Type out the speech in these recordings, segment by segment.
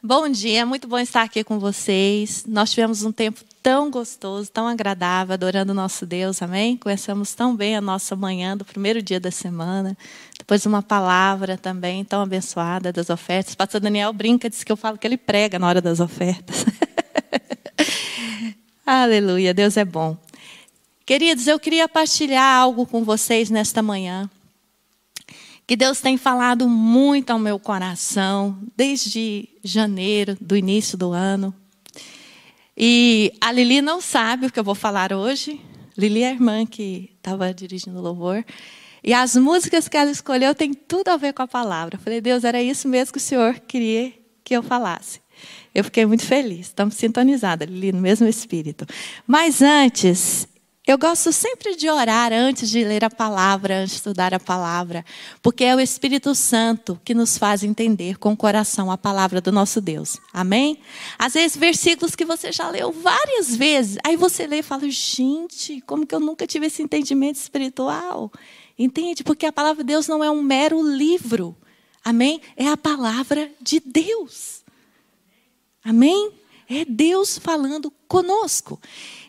Bom dia, muito bom estar aqui com vocês. Nós tivemos um tempo tão gostoso, tão agradável, adorando o nosso Deus, amém? Começamos tão bem a nossa manhã do primeiro dia da semana. Depois uma palavra também tão abençoada das ofertas. O pastor Daniel brinca, diz que eu falo que ele prega na hora das ofertas. Aleluia, Deus é bom. Queridos, eu queria partilhar algo com vocês nesta manhã que Deus tem falado muito ao meu coração desde janeiro, do início do ano. E a Lili não sabe o que eu vou falar hoje. Lili é a irmã que estava dirigindo o louvor. E as músicas que ela escolheu têm tudo a ver com a palavra. Eu falei, Deus, era isso mesmo que o Senhor queria que eu falasse. Eu fiquei muito feliz. Estamos sintonizadas, Lili, no mesmo espírito. Mas antes, eu gosto sempre de orar antes de ler a palavra, antes de estudar a palavra, porque é o Espírito Santo que nos faz entender com o coração a palavra do nosso Deus. Amém? Às vezes, versículos que você já leu várias vezes, aí você lê e fala: gente, como que eu nunca tive esse entendimento espiritual? Entende? Porque a palavra de Deus não é um mero livro. Amém? É a palavra de Deus. Amém? É Deus falando conosco.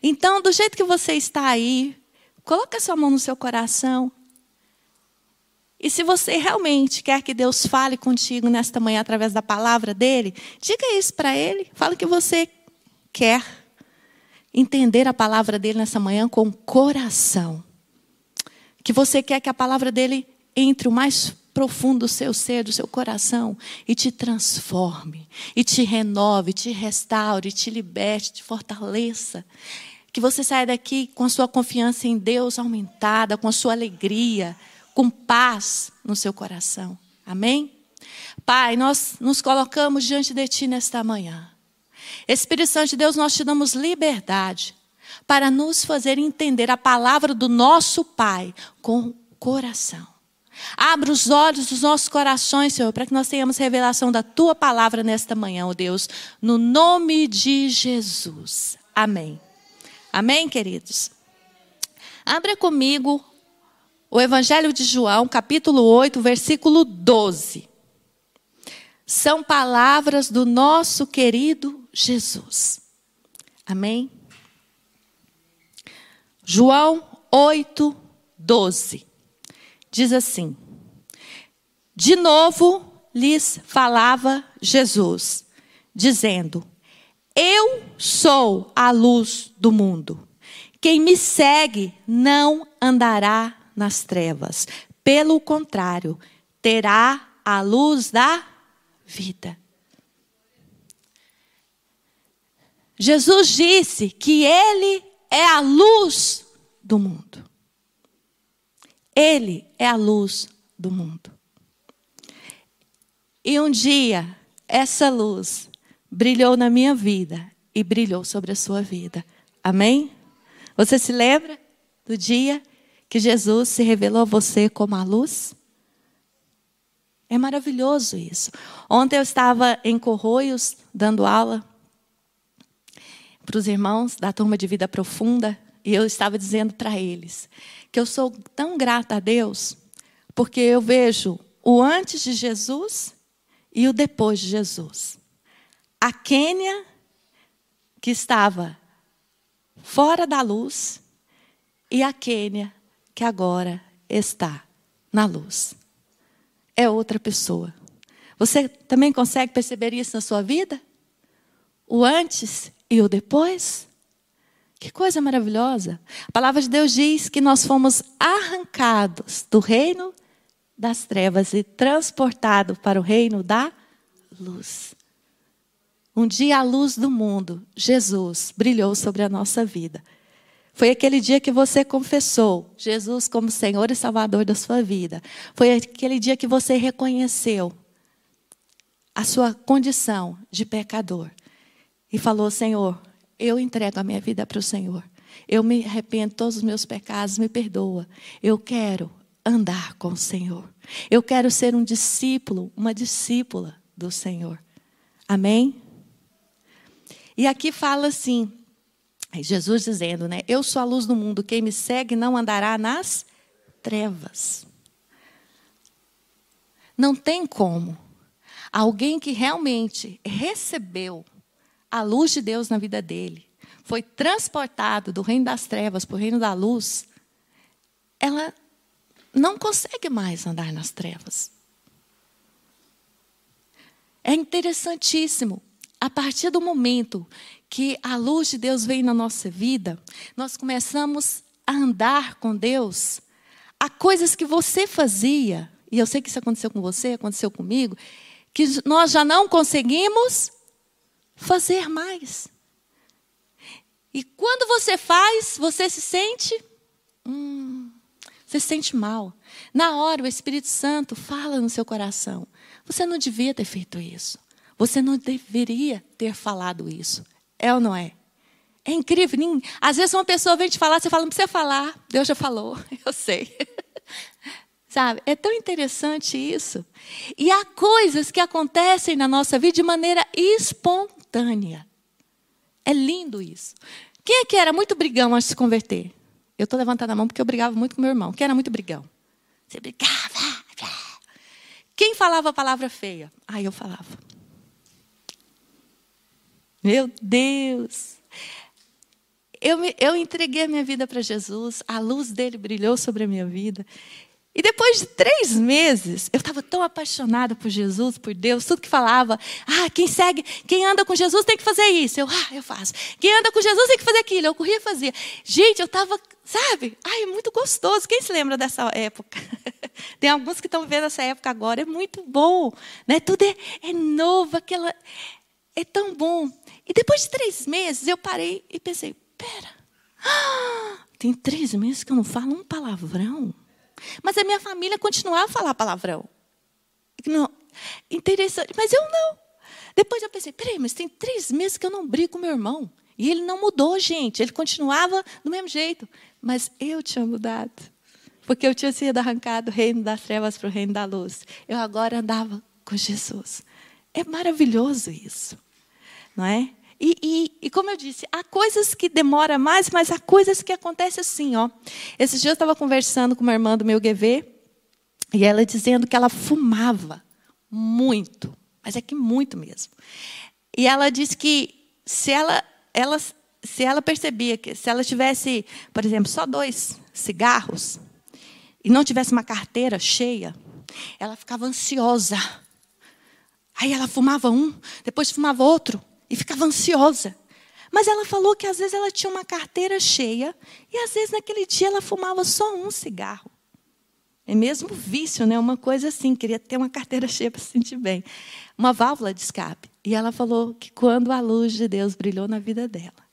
Então, do jeito que você está aí, coloque a sua mão no seu coração. E se você realmente quer que Deus fale contigo nesta manhã através da palavra dele, diga isso para ele. Fala que você quer entender a palavra dele nessa manhã com coração. Que você quer que a palavra dele entre o mais profundo do seu ser, do seu coração, e te transforme, e te renove, te restaure, te liberte, te fortaleça. Que você saia daqui com a sua confiança em Deus aumentada, com a sua alegria, com paz no seu coração. Amém? Pai, nós nos colocamos diante de Ti nesta manhã. Espírito Santo de Deus, nós te damos liberdade para nos fazer entender a palavra do nosso Pai com coração. Abra os olhos dos nossos corações, Senhor, para que nós tenhamos revelação da tua palavra nesta manhã, ó oh Deus, no nome de Jesus. Amém. Amém, queridos? Abra comigo o Evangelho de João, capítulo 8, versículo 12. São palavras do nosso querido Jesus. Amém? João 8, 12 diz assim: De novo lhes falava Jesus, dizendo: Eu sou a luz do mundo. Quem me segue não andará nas trevas. Pelo contrário, terá a luz da vida. Jesus disse que Ele é a luz do mundo. Ele é a luz do mundo. E um dia, essa luz brilhou na minha vida e brilhou sobre a sua vida. Amém? Você se lembra do dia que Jesus se revelou a você como a luz? É maravilhoso isso. Ontem eu estava em Corroios dando aula para os irmãos da turma de vida profunda e eu estava dizendo para eles que eu sou tão grata a Deus, porque eu vejo o antes de Jesus e o depois de Jesus. A Quênia, que estava fora da luz, e a Quênia, que agora está na luz. É outra pessoa. Você também consegue perceber isso na sua vida? O antes e o depois? Que coisa maravilhosa. A palavra de Deus diz que nós fomos arrancados do reino das trevas e transportados para o reino da luz. Um dia a luz do mundo, Jesus, brilhou sobre a nossa vida. Foi aquele dia que você confessou Jesus como Senhor e Salvador da sua vida. Foi aquele dia que você reconheceu a sua condição de pecador e falou: Senhor, eu entrego a minha vida para o Senhor. Eu me arrependo de todos os meus pecados, me perdoa. Eu quero andar com o Senhor. Eu quero ser um discípulo, uma discípula do Senhor. Amém? E aqui fala assim, Jesus dizendo, né? Eu sou a luz do mundo, quem me segue não andará nas trevas. Não tem como. alguém que realmente recebeu a luz de Deus na vida dele, foi transportado do reino das trevas para o reino da luz, ela não consegue mais andar nas trevas. É interessantíssimo. A partir do momento que a luz de Deus vem na nossa vida, nós começamos a andar com Deus. Há coisas que você fazia, e eu sei que isso aconteceu com você, aconteceu comigo, que nós já não conseguimos fazer mais. E quando você faz, você se sente. Hum, você se sente mal. Na hora, o Espírito Santo fala no seu coração: você não devia ter feito isso. Você não deveria ter falado isso. É ou não é? É incrível. Às vezes uma pessoa vem te falar, você fala, não precisa falar. Deus já falou, eu sei. Sabe? É tão interessante isso. E há coisas que acontecem na nossa vida de maneira espontânea. É lindo isso. Quem é que era muito brigão antes de se converter? Eu estou levantando a mão porque eu brigava muito com meu irmão. Quem era muito brigão? Você brigava. Quem falava a palavra feia? Ah, eu falava. Meu Deus! Eu, me, eu entreguei a minha vida para Jesus, a luz dele brilhou sobre a minha vida. E depois de três meses, eu estava tão apaixonada por Jesus, por Deus, tudo que falava. Ah, quem segue, quem anda com Jesus tem que fazer isso. Eu, ah, eu faço. Quem anda com Jesus tem que fazer aquilo. Eu corria e fazia. Gente, eu estava, sabe? Ai, é muito gostoso. Quem se lembra dessa época? tem alguns que estão vendo essa época agora. É muito bom. Né? Tudo é, é novo, aquela. É tão bom. E depois de três meses, eu parei e pensei: pera, ah, tem três meses que eu não falo um palavrão. Mas a minha família continuava a falar palavrão. Não, interessante, mas eu não. Depois eu pensei, peraí, mas tem três meses que eu não brigo com meu irmão. E ele não mudou, gente. Ele continuava do mesmo jeito. Mas eu tinha mudado. Porque eu tinha sido arrancado do reino das trevas para o reino da luz. Eu agora andava com Jesus. É maravilhoso isso. Não é? E, e, e, como eu disse, há coisas que demoram mais, mas há coisas que acontecem assim. Ó. Esses dias eu estava conversando com uma irmã do meu GV, e ela dizendo que ela fumava muito, mas é que muito mesmo. E ela disse que se ela, ela, se ela percebia que se ela tivesse, por exemplo, só dois cigarros, e não tivesse uma carteira cheia, ela ficava ansiosa. Aí ela fumava um, depois fumava outro, e ficava ansiosa. Mas ela falou que às vezes ela tinha uma carteira cheia e às vezes naquele dia ela fumava só um cigarro. É mesmo vício, né? Uma coisa assim, queria ter uma carteira cheia para se sentir bem. Uma válvula de escape. E ela falou que quando a luz de Deus brilhou na vida dela,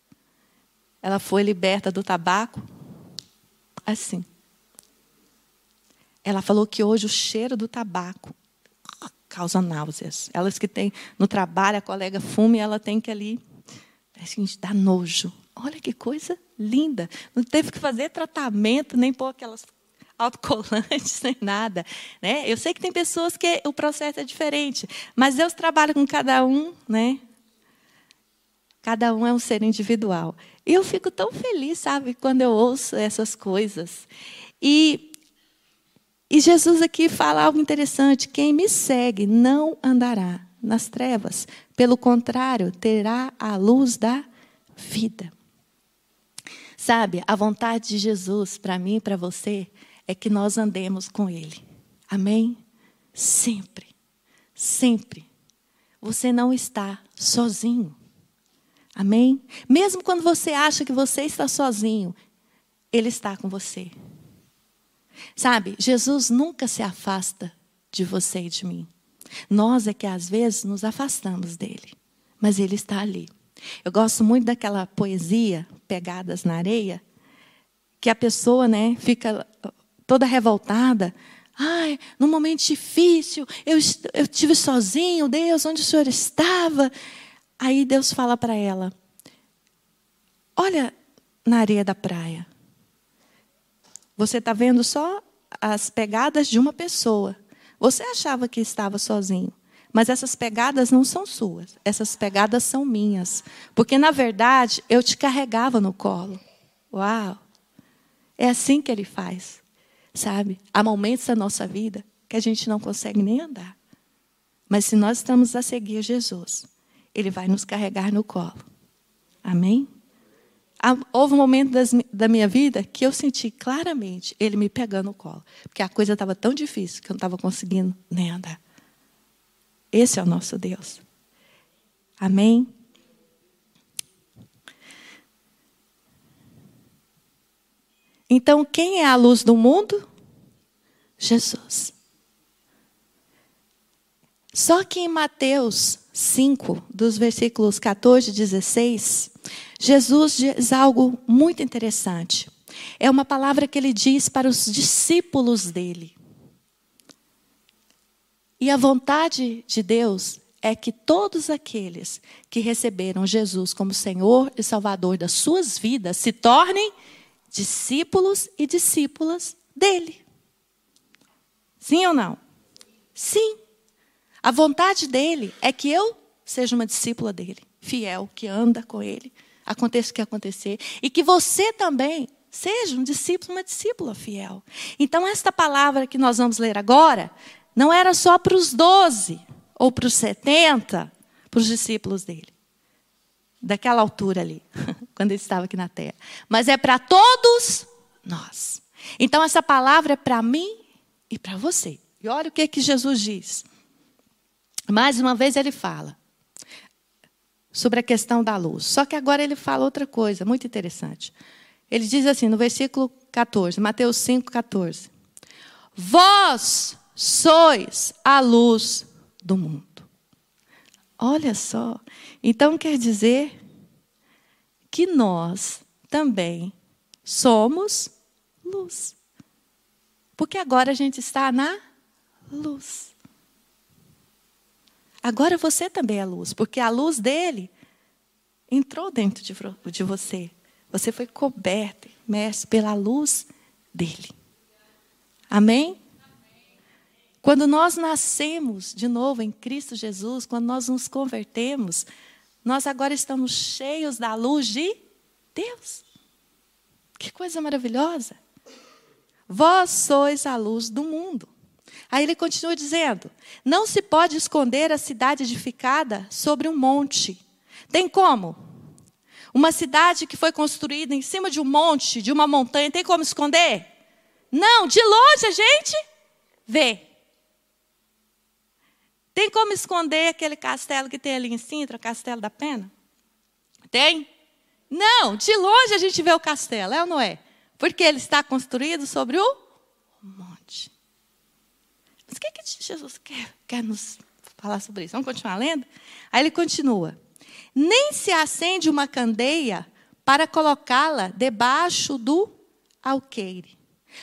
ela foi liberta do tabaco assim. Ela falou que hoje o cheiro do tabaco causa náuseas. Elas que têm no trabalho, a colega fuma e ela tem que ali. Parece que dá nojo. Olha que coisa linda. Não teve que fazer tratamento, nem pôr aquelas autocolantes, nem nada. Né? Eu sei que tem pessoas que o processo é diferente, mas Deus trabalha com cada um, né? Cada um é um ser individual. E eu fico tão feliz, sabe, quando eu ouço essas coisas. E e Jesus aqui fala algo interessante: quem me segue não andará nas trevas, pelo contrário, terá a luz da vida. Sabe, a vontade de Jesus para mim e para você é que nós andemos com Ele. Amém? Sempre, sempre. Você não está sozinho. Amém? Mesmo quando você acha que você está sozinho, Ele está com você. Sabe, Jesus nunca se afasta de você e de mim. Nós é que às vezes nos afastamos dele, mas ele está ali. Eu gosto muito daquela poesia, Pegadas na Areia, que a pessoa né, fica toda revoltada. Ai, num momento difícil, eu, eu estive sozinho, Deus, onde o Senhor estava? Aí Deus fala para ela: Olha na areia da praia. Você está vendo só as pegadas de uma pessoa. Você achava que estava sozinho, mas essas pegadas não são suas, essas pegadas são minhas. Porque, na verdade, eu te carregava no colo. Uau! É assim que ele faz, sabe? Há momentos da nossa vida que a gente não consegue nem andar. Mas se nós estamos a seguir Jesus, Ele vai nos carregar no colo. Amém? Houve um momento das, da minha vida que eu senti claramente Ele me pegando no colo. Porque a coisa estava tão difícil que eu não estava conseguindo nem andar. Esse é o nosso Deus. Amém? Então, quem é a luz do mundo? Jesus. Só que em Mateus 5, dos versículos 14 e 16, Jesus diz algo muito interessante. É uma palavra que ele diz para os discípulos dele. E a vontade de Deus é que todos aqueles que receberam Jesus como Senhor e Salvador das suas vidas se tornem discípulos e discípulas dele. Sim ou não? Sim. A vontade dele é que eu seja uma discípula dele, fiel, que anda com ele, aconteça o que acontecer, e que você também seja um discípulo, uma discípula fiel. Então, esta palavra que nós vamos ler agora não era só para os doze ou para os setenta, para os discípulos dele, daquela altura ali, quando ele estava aqui na terra, mas é para todos nós. Então, essa palavra é para mim e para você. E olha o que, que Jesus diz. Mais uma vez ele fala sobre a questão da luz. Só que agora ele fala outra coisa muito interessante. Ele diz assim no versículo 14, Mateus 5, 14: Vós sois a luz do mundo. Olha só. Então quer dizer que nós também somos luz. Porque agora a gente está na luz. Agora você também é luz, porque a luz dele entrou dentro de você. Você foi coberto, imerso pela luz dele. Amém? Quando nós nascemos de novo em Cristo Jesus, quando nós nos convertemos, nós agora estamos cheios da luz de Deus. Que coisa maravilhosa! Vós sois a luz do mundo. Aí ele continua dizendo: Não se pode esconder a cidade edificada sobre um monte. Tem como? Uma cidade que foi construída em cima de um monte, de uma montanha, tem como esconder? Não, de longe a gente vê. Tem como esconder aquele castelo que tem ali em Sintra, Castelo da Pena? Tem? Não, de longe a gente vê o castelo, é ou não é? Porque ele está construído sobre o monte. Mas o que, que Jesus quer, quer nos falar sobre isso? Vamos continuar lendo? Aí ele continua. Nem se acende uma candeia para colocá-la debaixo do alqueire,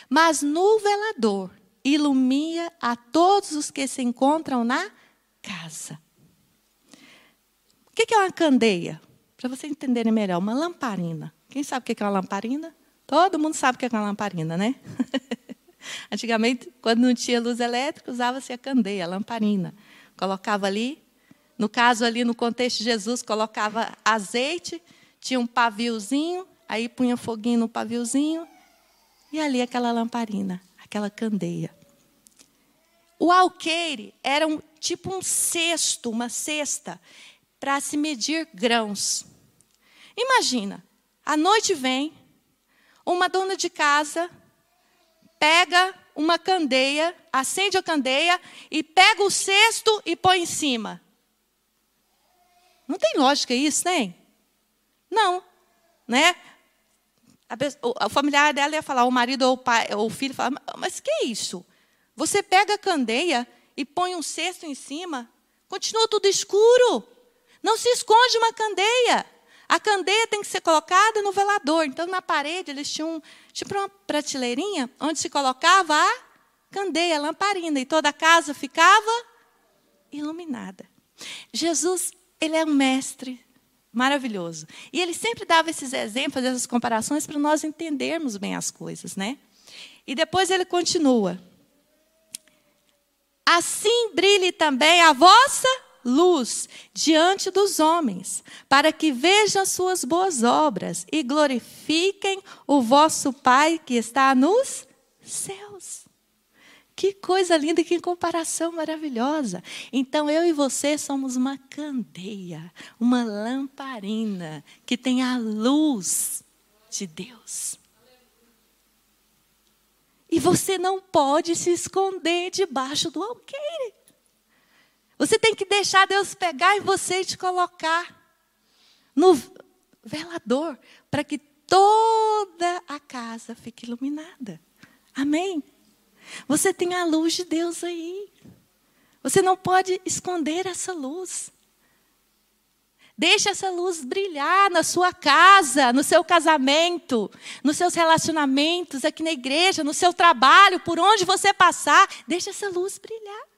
mas no velador ilumina a todos os que se encontram na casa. O que é uma candeia? Para vocês entenderem melhor, uma lamparina. Quem sabe o que é uma lamparina? Todo mundo sabe o que é uma lamparina, né? Antigamente, quando não tinha luz elétrica, usava-se a candeia, a lamparina. Colocava ali, no caso ali no contexto de Jesus, colocava azeite, tinha um paviozinho, aí punha foguinho no paviozinho, e ali aquela lamparina, aquela candeia. O alqueire era um, tipo um cesto, uma cesta, para se medir grãos. Imagina, a noite vem, uma dona de casa pega uma candeia, acende a candeia e pega o cesto e põe em cima. Não tem lógica isso, nem? Não, né? A, familiar dela ia falar, o marido ou o, pai, ou o filho fala, mas que é isso? Você pega a candeia e põe um cesto em cima, continua tudo escuro. Não se esconde uma candeia. A candeia tem que ser colocada no velador. Então, na parede, eles tinham tipo uma prateleirinha onde se colocava a candeia, a lamparina, e toda a casa ficava iluminada. Jesus, ele é um mestre maravilhoso. E ele sempre dava esses exemplos, essas comparações para nós entendermos bem as coisas, né? E depois ele continua: assim brilhe também a vossa luz diante dos homens, para que vejam as suas boas obras e glorifiquem o vosso Pai que está nos céus. Que coisa linda, que comparação maravilhosa. Então eu e você somos uma candeia, uma lamparina que tem a luz de Deus. E você não pode se esconder debaixo do alqueire. Você tem que deixar Deus pegar em você e te colocar no velador, para que toda a casa fique iluminada. Amém? Você tem a luz de Deus aí. Você não pode esconder essa luz. Deixe essa luz brilhar na sua casa, no seu casamento, nos seus relacionamentos, aqui na igreja, no seu trabalho, por onde você passar. Deixe essa luz brilhar.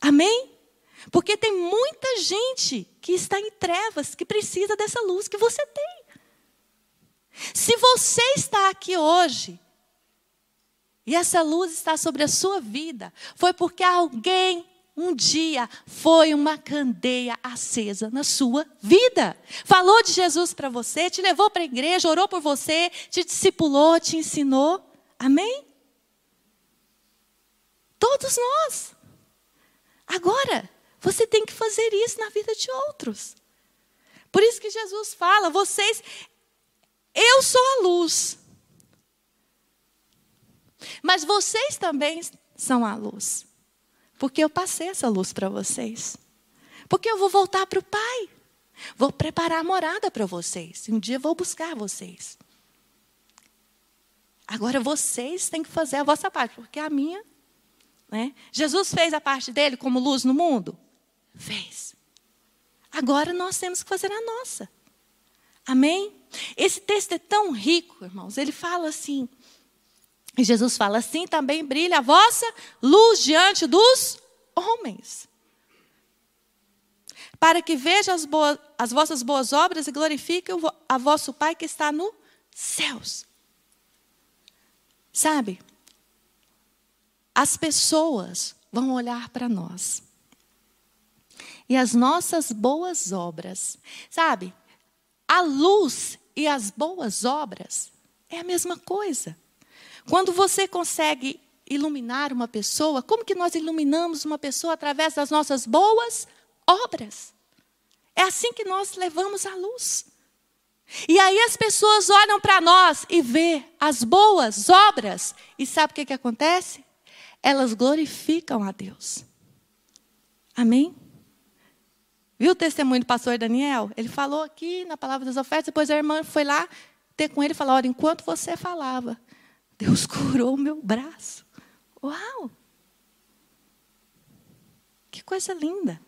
Amém? Porque tem muita gente que está em trevas, que precisa dessa luz que você tem. Se você está aqui hoje e essa luz está sobre a sua vida, foi porque alguém um dia foi uma candeia acesa na sua vida. Falou de Jesus para você, te levou para a igreja, orou por você, te discipulou, te ensinou. Amém? Todos nós. Agora, você tem que fazer isso na vida de outros. Por isso que Jesus fala: vocês, eu sou a luz. Mas vocês também são a luz. Porque eu passei essa luz para vocês. Porque eu vou voltar para o Pai. Vou preparar a morada para vocês. Um dia vou buscar vocês. Agora vocês têm que fazer a vossa parte, porque a minha. Né? Jesus fez a parte dele como luz no mundo? Fez. Agora nós temos que fazer a nossa. Amém? Esse texto é tão rico, irmãos. Ele fala assim: e Jesus fala: assim também brilha a vossa luz diante dos homens. Para que vejam as, as vossas boas obras e glorifiquem a vosso Pai que está nos céus. Sabe? As pessoas vão olhar para nós. E as nossas boas obras. Sabe? A luz e as boas obras é a mesma coisa. Quando você consegue iluminar uma pessoa, como que nós iluminamos uma pessoa através das nossas boas obras? É assim que nós levamos a luz. E aí as pessoas olham para nós e vê as boas obras, e sabe o que, que acontece? Elas glorificam a Deus. Amém? Viu o testemunho do pastor Daniel? Ele falou aqui na palavra das ofertas, depois a irmã foi lá ter com ele e falou: Olha, enquanto você falava, Deus curou o meu braço. Uau! Que coisa linda.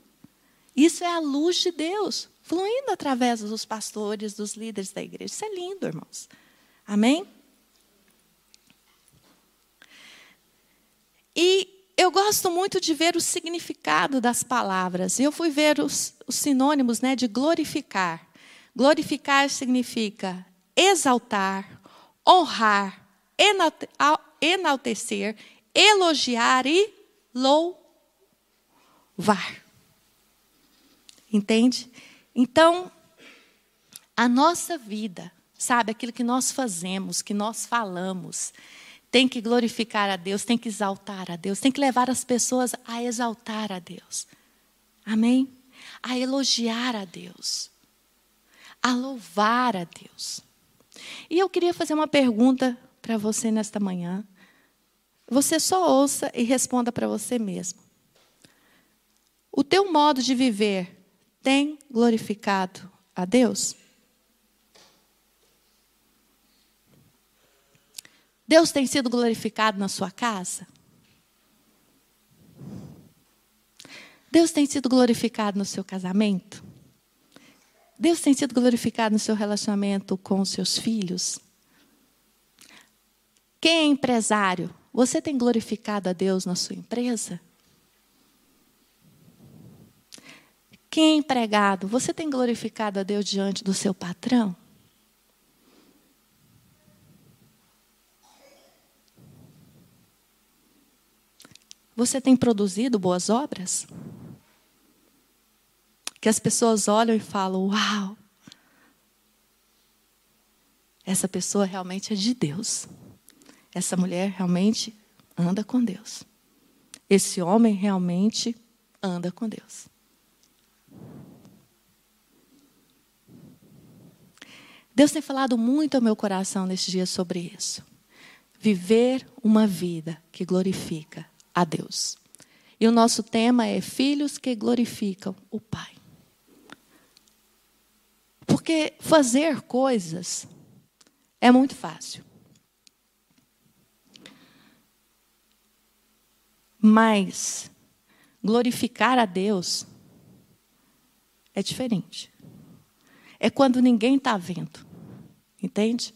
Isso é a luz de Deus fluindo através dos pastores, dos líderes da igreja. Isso é lindo, irmãos. Amém? E eu gosto muito de ver o significado das palavras. Eu fui ver os, os sinônimos né, de glorificar. Glorificar significa exaltar, honrar, enaltecer, elogiar e louvar. Entende? Então, a nossa vida, sabe, aquilo que nós fazemos, que nós falamos, tem que glorificar a Deus, tem que exaltar a Deus, tem que levar as pessoas a exaltar a Deus. Amém? A elogiar a Deus, a louvar a Deus. E eu queria fazer uma pergunta para você nesta manhã. Você só ouça e responda para você mesmo. O teu modo de viver tem glorificado a Deus? Deus tem sido glorificado na sua casa? Deus tem sido glorificado no seu casamento? Deus tem sido glorificado no seu relacionamento com os seus filhos? Quem é empresário? Você tem glorificado a Deus na sua empresa? Quem é empregado? Você tem glorificado a Deus diante do seu patrão? Você tem produzido boas obras? Que as pessoas olham e falam: Uau! Essa pessoa realmente é de Deus essa mulher realmente anda com Deus. Esse homem realmente anda com Deus. Deus tem falado muito ao meu coração nesses dias sobre isso. Viver uma vida que glorifica a Deus. E o nosso tema é filhos que glorificam o Pai. Porque fazer coisas é muito fácil. Mas glorificar a Deus é diferente. É quando ninguém está vendo. Entende?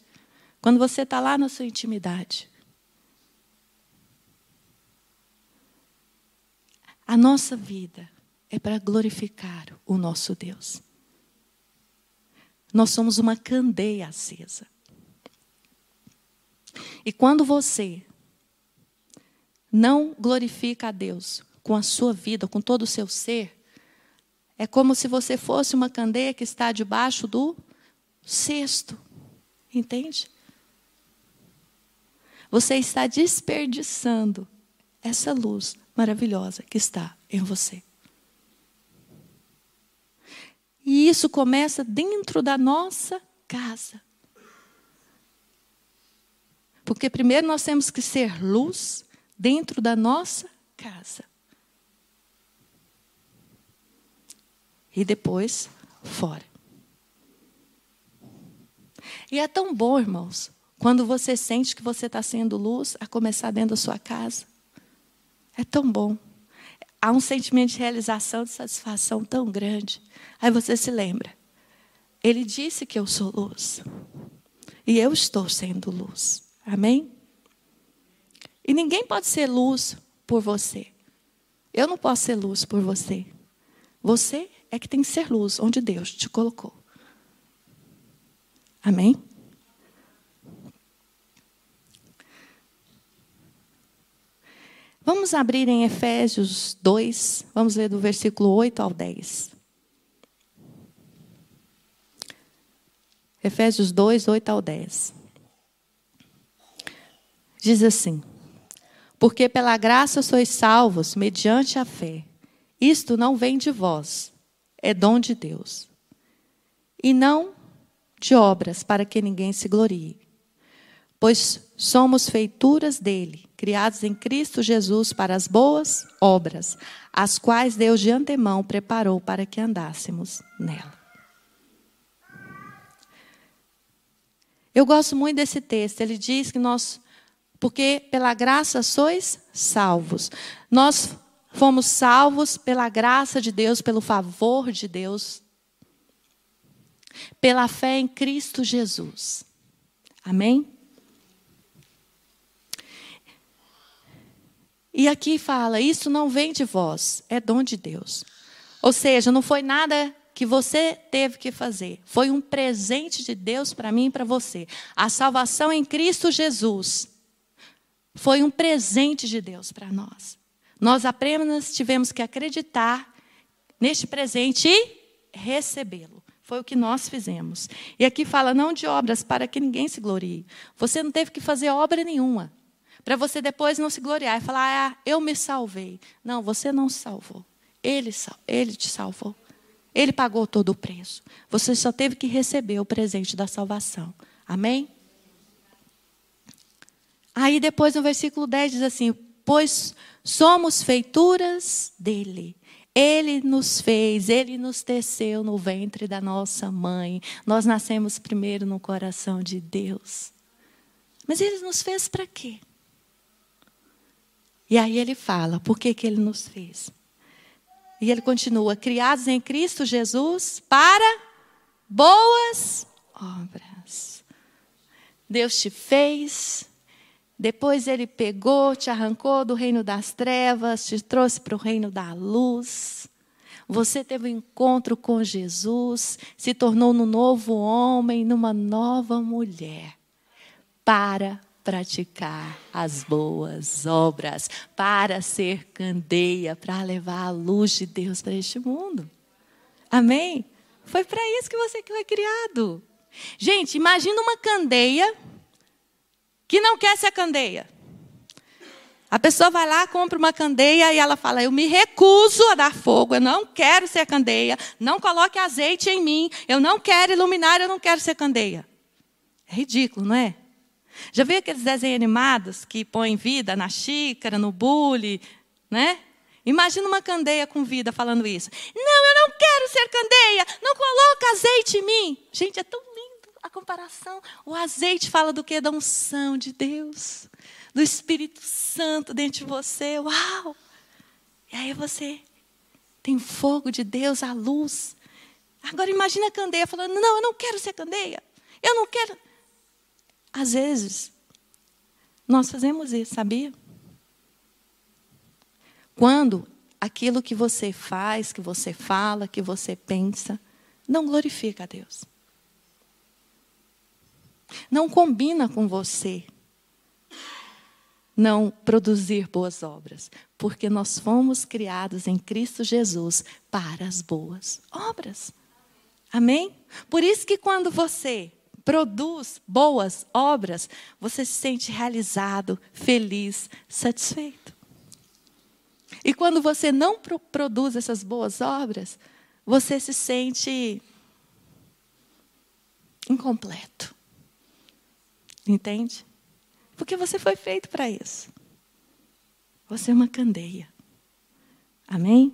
Quando você está lá na sua intimidade. A nossa vida é para glorificar o nosso Deus. Nós somos uma candeia acesa. E quando você não glorifica a Deus com a sua vida, com todo o seu ser, é como se você fosse uma candeia que está debaixo do cesto. Entende? Você está desperdiçando essa luz maravilhosa que está em você. E isso começa dentro da nossa casa. Porque primeiro nós temos que ser luz dentro da nossa casa. E depois fora. E é tão bom, irmãos, quando você sente que você está sendo luz, a começar dentro da sua casa. É tão bom. Há um sentimento de realização, de satisfação tão grande. Aí você se lembra. Ele disse que eu sou luz. E eu estou sendo luz. Amém? E ninguém pode ser luz por você. Eu não posso ser luz por você. Você é que tem que ser luz onde Deus te colocou. Amém? Vamos abrir em Efésios 2, vamos ler do versículo 8 ao 10. Efésios 2, 8 ao 10. Diz assim: Porque pela graça sois salvos mediante a fé. Isto não vem de vós, é dom de Deus. E não de obras, para que ninguém se glorie. Pois somos feituras dele, criados em Cristo Jesus para as boas obras, as quais Deus de antemão preparou para que andássemos nela. Eu gosto muito desse texto. Ele diz que nós, porque pela graça sois salvos. Nós fomos salvos pela graça de Deus, pelo favor de Deus, pela fé em Cristo Jesus. Amém? E aqui fala: isso não vem de vós, é dom de Deus. Ou seja, não foi nada que você teve que fazer, foi um presente de Deus para mim e para você. A salvação em Cristo Jesus foi um presente de Deus para nós. Nós apenas tivemos que acreditar neste presente e recebê-lo. Foi o que nós fizemos. E aqui fala não de obras para que ninguém se glorie. Você não teve que fazer obra nenhuma. Para você depois não se gloriar e falar, ah, eu me salvei. Não, você não se salvou. Ele, ele te salvou. Ele pagou todo o preço. Você só teve que receber o presente da salvação. Amém? Aí depois no versículo 10 diz assim: Pois somos feituras dele ele nos fez, ele nos teceu no ventre da nossa mãe. Nós nascemos primeiro no coração de Deus. Mas ele nos fez para quê? E aí ele fala, por que, que ele nos fez? E ele continua: criados em Cristo Jesus para boas obras. Deus te fez depois ele pegou, te arrancou do reino das trevas, te trouxe para o reino da luz. Você teve um encontro com Jesus, se tornou no novo homem, numa nova mulher, para praticar as boas obras, para ser candeia, para levar a luz de Deus para este mundo. Amém? Foi para isso que você foi criado. Gente, imagina uma candeia que não quer ser candeia. A pessoa vai lá, compra uma candeia e ela fala: Eu me recuso a dar fogo, eu não quero ser candeia, não coloque azeite em mim, eu não quero iluminar, eu não quero ser candeia. É ridículo, não é? Já viu aqueles desenhos animados que põem vida na xícara, no bule, né? Imagina uma candeia com vida falando isso. Não, eu não quero ser candeia, não coloca azeite em mim. Gente, é tão lindo a comparação. O azeite fala do que? Da unção de Deus do Espírito Santo dentro de você. Uau! E aí você tem fogo de Deus, a luz. Agora imagina a candeia falando: Não, eu não quero ser candeia. Eu não quero. Às vezes, nós fazemos isso, sabia? Quando aquilo que você faz, que você fala, que você pensa, não glorifica a Deus. Não combina com você não produzir boas obras, porque nós fomos criados em Cristo Jesus para as boas obras. Amém? Por isso que quando você produz boas obras, você se sente realizado, feliz, satisfeito. E quando você não pro produz essas boas obras, você se sente incompleto. Entende? Porque você foi feito para isso. Você é uma candeia. Amém?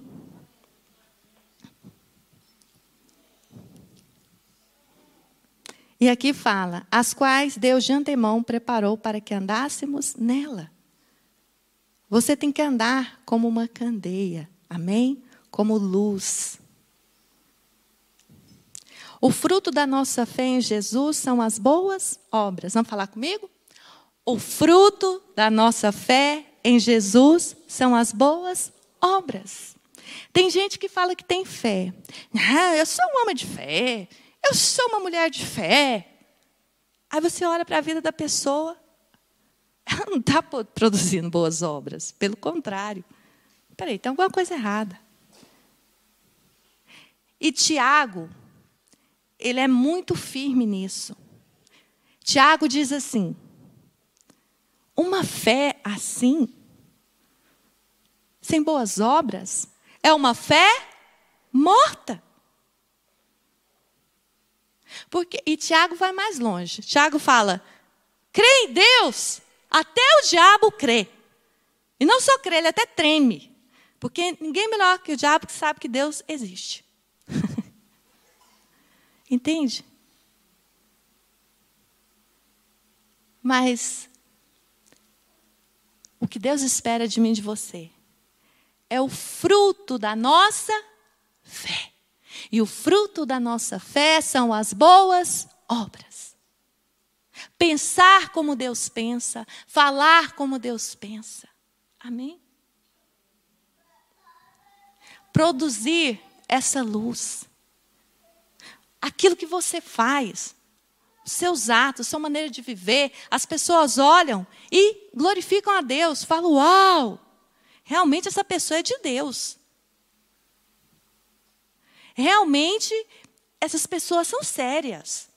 E aqui fala: as quais Deus de antemão preparou para que andássemos nela. Você tem que andar como uma candeia, amém? Como luz. O fruto da nossa fé em Jesus são as boas obras. Vamos falar comigo? O fruto da nossa fé em Jesus são as boas obras. Tem gente que fala que tem fé. Ah, eu sou um homem de fé. Eu sou uma mulher de fé. Aí você olha para a vida da pessoa, ela não está produzindo boas obras. Pelo contrário. Peraí, tem alguma coisa errada. E Tiago, ele é muito firme nisso. Tiago diz assim: uma fé assim, sem boas obras, é uma fé morta. Porque, e Tiago vai mais longe. Tiago fala: crê em Deus, até o diabo crê. E não só crê, ele até treme. Porque ninguém melhor que o diabo que sabe que Deus existe. Entende? Mas o que Deus espera de mim e de você é o fruto da nossa fé. E o fruto da nossa fé são as boas obras. Pensar como Deus pensa, falar como Deus pensa. Amém? Produzir essa luz. Aquilo que você faz, seus atos, sua maneira de viver, as pessoas olham e glorificam a Deus, falam: Uau, realmente essa pessoa é de Deus. Realmente essas pessoas são sérias.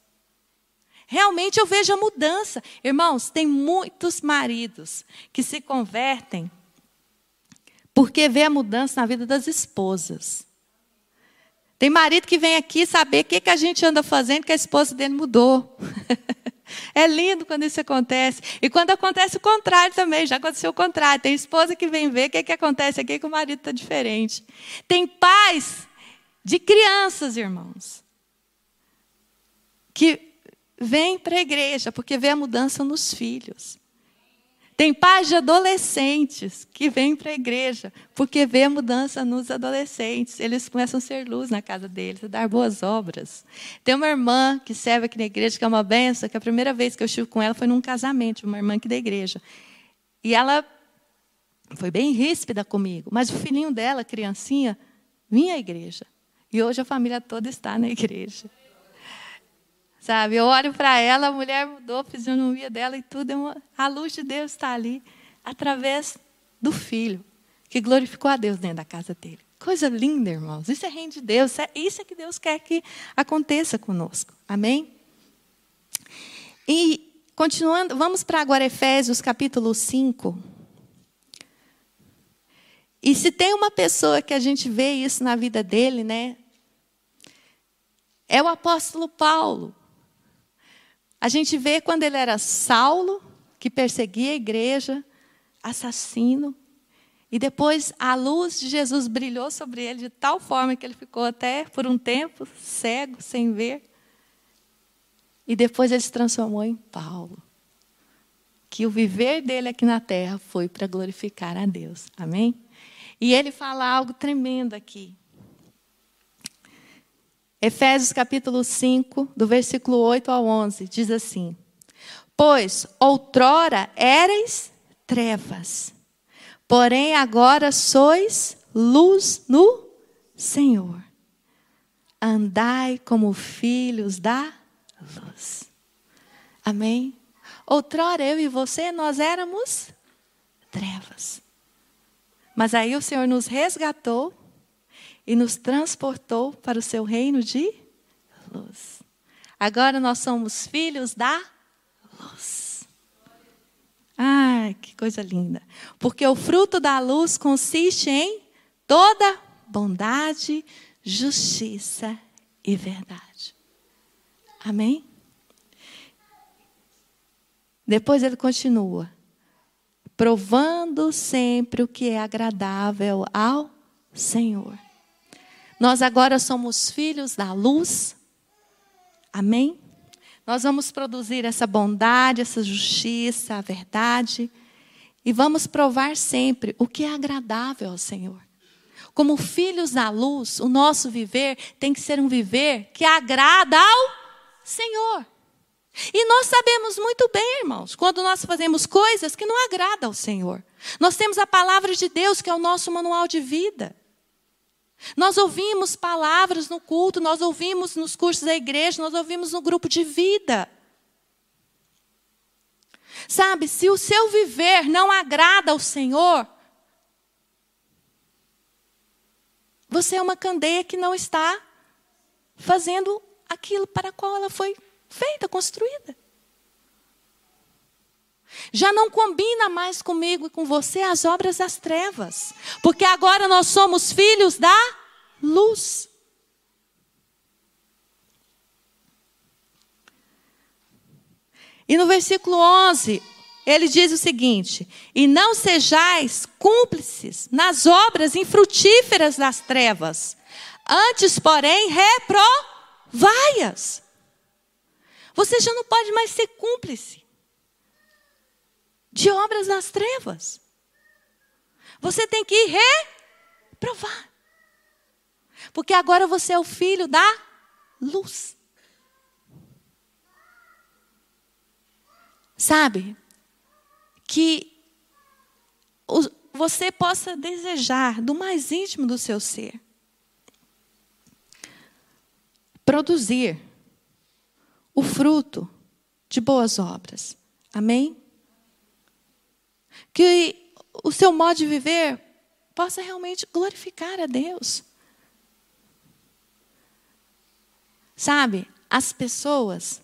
Realmente eu vejo a mudança. Irmãos, tem muitos maridos que se convertem porque vê a mudança na vida das esposas. Tem marido que vem aqui saber o que, que a gente anda fazendo, que a esposa dele mudou. É lindo quando isso acontece. E quando acontece o contrário também, já aconteceu o contrário. Tem esposa que vem ver o que, que acontece aqui que o marido está diferente. Tem pais de crianças, irmãos, que vêm para a igreja porque vê a mudança nos filhos. Tem pais de adolescentes que vêm para a igreja porque vê a mudança nos adolescentes. Eles começam a ser luz na casa deles, a dar boas obras. Tem uma irmã que serve aqui na igreja, que é uma benção, que a primeira vez que eu estive com ela foi num casamento, uma irmã aqui da igreja. E ela foi bem ríspida comigo, mas o filhinho dela, criancinha, vinha à igreja. E hoje a família toda está na igreja. Sabe, eu olho para ela, a mulher mudou a fisionomia dela e tudo. É a luz de Deus está ali, através do filho, que glorificou a Deus dentro da casa dele. Coisa linda, irmãos. Isso é reino de Deus. É, isso é que Deus quer que aconteça conosco. Amém? E, continuando, vamos para agora Efésios capítulo 5. E se tem uma pessoa que a gente vê isso na vida dele, né? É o apóstolo Paulo. A gente vê quando ele era Saulo, que perseguia a igreja, assassino, e depois a luz de Jesus brilhou sobre ele de tal forma que ele ficou até por um tempo cego, sem ver. E depois ele se transformou em Paulo. Que o viver dele aqui na terra foi para glorificar a Deus. Amém? E ele fala algo tremendo aqui. Efésios capítulo 5, do versículo 8 ao 11, diz assim: Pois outrora erais trevas, porém agora sois luz no Senhor. Andai como filhos da luz. Amém? Outrora eu e você, nós éramos trevas. Mas aí o Senhor nos resgatou e nos transportou para o seu reino de luz. Agora nós somos filhos da luz. Ai, que coisa linda. Porque o fruto da luz consiste em toda bondade, justiça e verdade. Amém? Depois ele continua provando sempre o que é agradável ao Senhor. Nós agora somos filhos da luz. Amém? Nós vamos produzir essa bondade, essa justiça, a verdade. E vamos provar sempre o que é agradável ao Senhor. Como filhos da luz, o nosso viver tem que ser um viver que agrada ao Senhor. E nós sabemos muito bem, irmãos, quando nós fazemos coisas que não agradam ao Senhor. Nós temos a palavra de Deus, que é o nosso manual de vida. Nós ouvimos palavras no culto, nós ouvimos nos cursos da igreja, nós ouvimos no grupo de vida. Sabe, se o seu viver não agrada ao Senhor, você é uma candeia que não está fazendo aquilo para qual ela foi feita, construída. Já não combina mais comigo e com você as obras das trevas, porque agora nós somos filhos da luz. E no versículo 11, ele diz o seguinte: E não sejais cúmplices nas obras infrutíferas das trevas, antes, porém, reprovai-as. Você já não pode mais ser cúmplice de obras das trevas. Você tem que reprovar. Porque agora você é o filho da luz. Sabe? Que você possa desejar do mais íntimo do seu ser produzir o fruto de boas obras. Amém? Que o seu modo de viver possa realmente glorificar a Deus. Sabe, as pessoas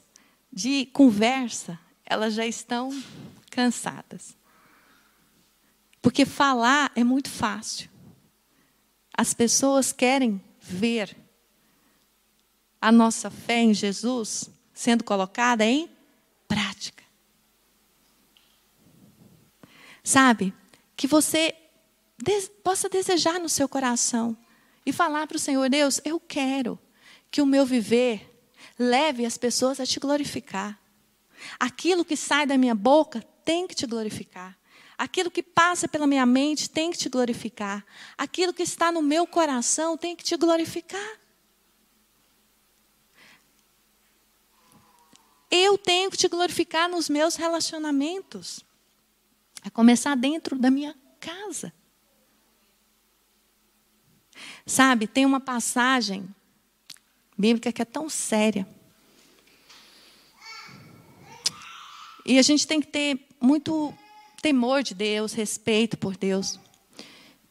de conversa, elas já estão cansadas. Porque falar é muito fácil. As pessoas querem ver a nossa fé em Jesus sendo colocada em prática. Sabe? Que você possa desejar no seu coração e falar para o Senhor: Deus, eu quero que o meu viver leve as pessoas a te glorificar. Aquilo que sai da minha boca tem que te glorificar. Aquilo que passa pela minha mente tem que te glorificar. Aquilo que está no meu coração tem que te glorificar. Eu tenho que te glorificar nos meus relacionamentos. A começar dentro da minha casa. Sabe, tem uma passagem bíblica que é tão séria. E a gente tem que ter muito temor de Deus, respeito por Deus.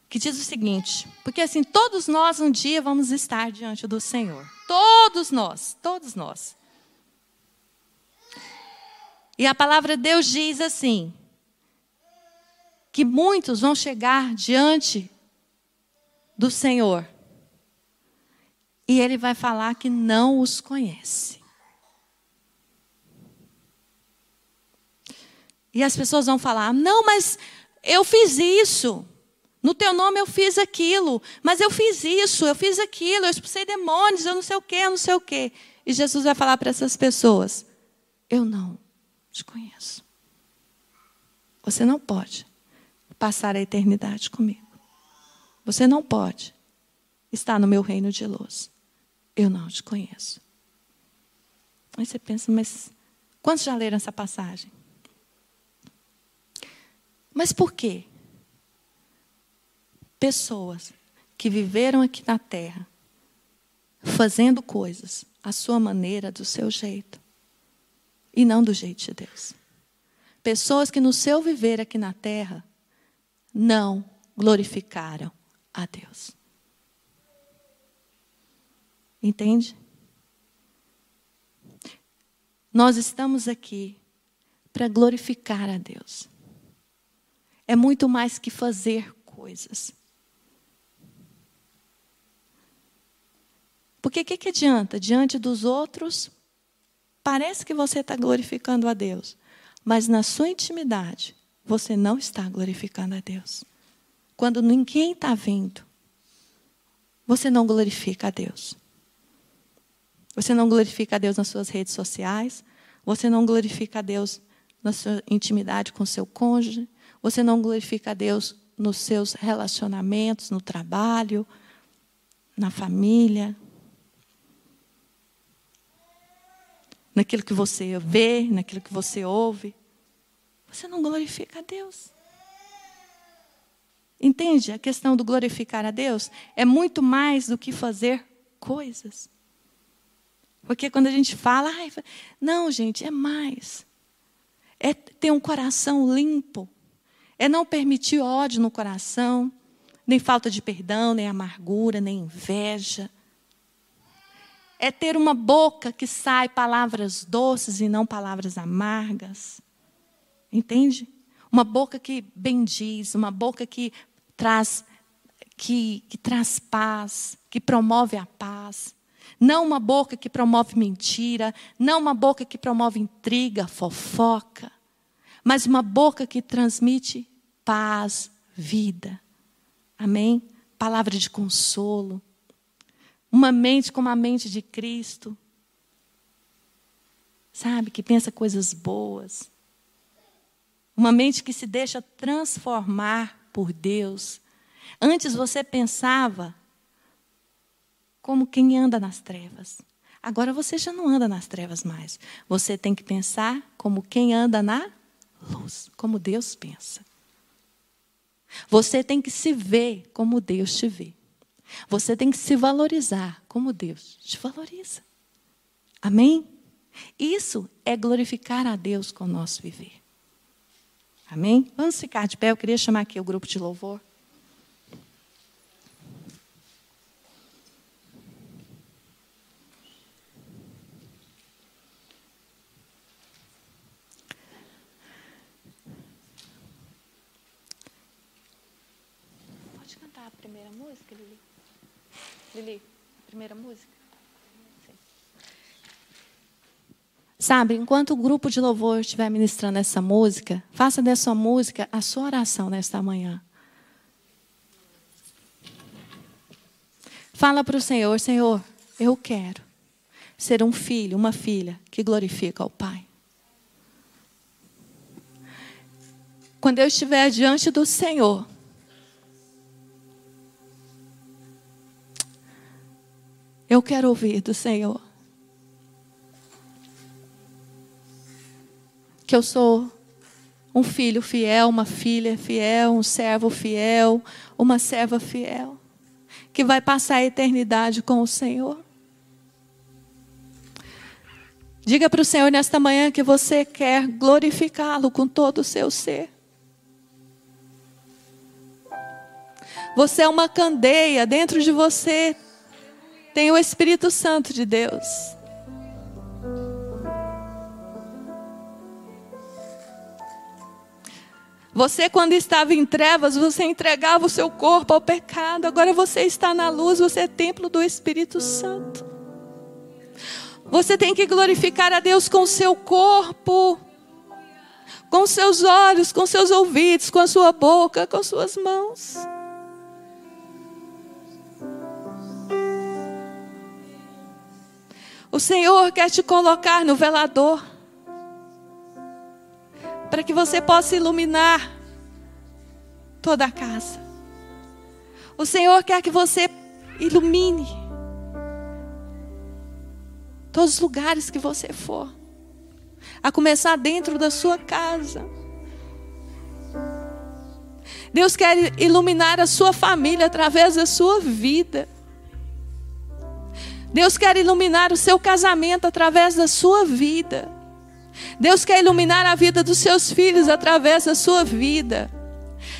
Que diz o seguinte: porque assim, todos nós um dia vamos estar diante do Senhor. Todos nós, todos nós. E a palavra de Deus diz assim: que muitos vão chegar diante do Senhor. E ele vai falar que não os conhece. E as pessoas vão falar: não, mas eu fiz isso. No teu nome eu fiz aquilo. Mas eu fiz isso, eu fiz aquilo, eu expulsei demônios, eu não sei o quê, eu não sei o quê. E Jesus vai falar para essas pessoas: eu não te conheço. Você não pode passar a eternidade comigo. Você não pode estar no meu reino de luz. Eu não te conheço. Aí você pensa, mas quantos já leram essa passagem? Mas por quê? Pessoas que viveram aqui na terra, fazendo coisas à sua maneira, do seu jeito, e não do jeito de Deus. Pessoas que no seu viver aqui na terra não glorificaram a Deus. Entende? Nós estamos aqui para glorificar a Deus. É muito mais que fazer coisas. Porque o que, que adianta? Diante dos outros, parece que você está glorificando a Deus, mas na sua intimidade, você não está glorificando a Deus. Quando ninguém está vendo, você não glorifica a Deus. Você não glorifica a Deus nas suas redes sociais, você não glorifica a Deus na sua intimidade com seu cônjuge, você não glorifica a Deus nos seus relacionamentos, no trabalho, na família, naquilo que você vê, naquilo que você ouve. Você não glorifica a Deus. Entende? A questão do glorificar a Deus é muito mais do que fazer coisas. Porque quando a gente fala, não, gente, é mais. É ter um coração limpo. É não permitir ódio no coração, nem falta de perdão, nem amargura, nem inveja. É ter uma boca que sai palavras doces e não palavras amargas. Entende? Uma boca que bendiz, uma boca que traz que, que traz paz, que promove a paz. Não uma boca que promove mentira, não uma boca que promove intriga, fofoca, mas uma boca que transmite paz, vida. Amém? Palavra de consolo. Uma mente como a mente de Cristo. Sabe, que pensa coisas boas. Uma mente que se deixa transformar por Deus. Antes você pensava como quem anda nas trevas. Agora você já não anda nas trevas mais. Você tem que pensar como quem anda na luz, como Deus pensa. Você tem que se ver como Deus te vê. Você tem que se valorizar como Deus te valoriza. Amém? Isso é glorificar a Deus com o nosso viver. Amém? Vamos ficar de pé. Eu queria chamar aqui o grupo de louvor. Pode cantar a primeira música, Lili? Lili, a primeira música? Sabe, enquanto o grupo de louvor estiver ministrando essa música, faça dessa música a sua oração nesta manhã. Fala para o Senhor: Senhor, eu quero ser um filho, uma filha que glorifica ao Pai. Quando eu estiver diante do Senhor, eu quero ouvir do Senhor. Que eu sou um filho fiel, uma filha fiel, um servo fiel, uma serva fiel, que vai passar a eternidade com o Senhor. Diga para o Senhor nesta manhã que você quer glorificá-lo com todo o seu ser. Você é uma candeia, dentro de você tem o Espírito Santo de Deus. Você, quando estava em trevas, você entregava o seu corpo ao pecado. Agora você está na luz, você é templo do Espírito Santo. Você tem que glorificar a Deus com o seu corpo, com seus olhos, com seus ouvidos, com a sua boca, com suas mãos. O Senhor quer te colocar no velador para que você possa iluminar toda a casa. O Senhor quer que você ilumine todos os lugares que você for, a começar dentro da sua casa. Deus quer iluminar a sua família através da sua vida. Deus quer iluminar o seu casamento através da sua vida. Deus quer iluminar a vida dos seus filhos através da sua vida.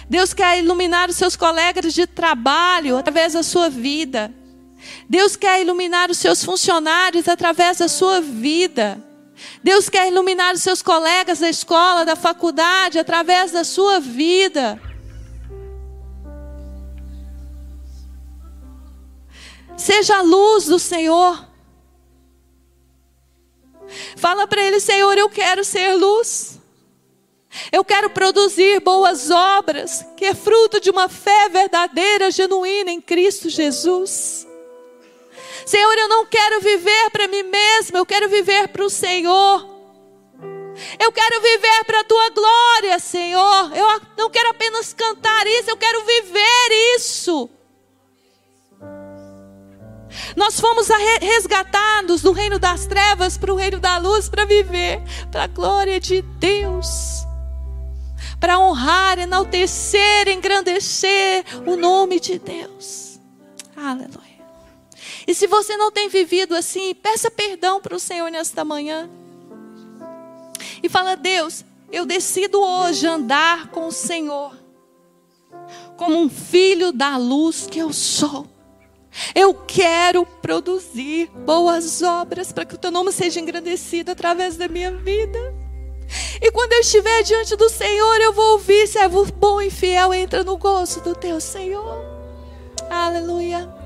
Deus quer iluminar os seus colegas de trabalho através da sua vida. Deus quer iluminar os seus funcionários através da sua vida. Deus quer iluminar os seus colegas da escola, da faculdade, através da sua vida. Seja a luz do Senhor. Fala para ele, Senhor, eu quero ser luz. Eu quero produzir boas obras, que é fruto de uma fé verdadeira, genuína em Cristo Jesus. Senhor, eu não quero viver para mim mesma, eu quero viver para o Senhor. Eu quero viver para a tua glória, Senhor. Eu não quero apenas cantar isso, eu quero viver isso. Nós fomos resgatados do reino das trevas para o reino da luz para viver para a glória de Deus. Para honrar, enaltecer, engrandecer o nome de Deus. Aleluia. E se você não tem vivido assim, peça perdão para o Senhor nesta manhã. E fala: Deus, eu decido hoje andar com o Senhor, como um filho da luz que eu sou. Eu quero produzir boas obras para que o teu nome seja engrandecido através da minha vida. E quando eu estiver diante do Senhor, eu vou ouvir, servo bom e fiel, entra no gozo do teu Senhor. Aleluia.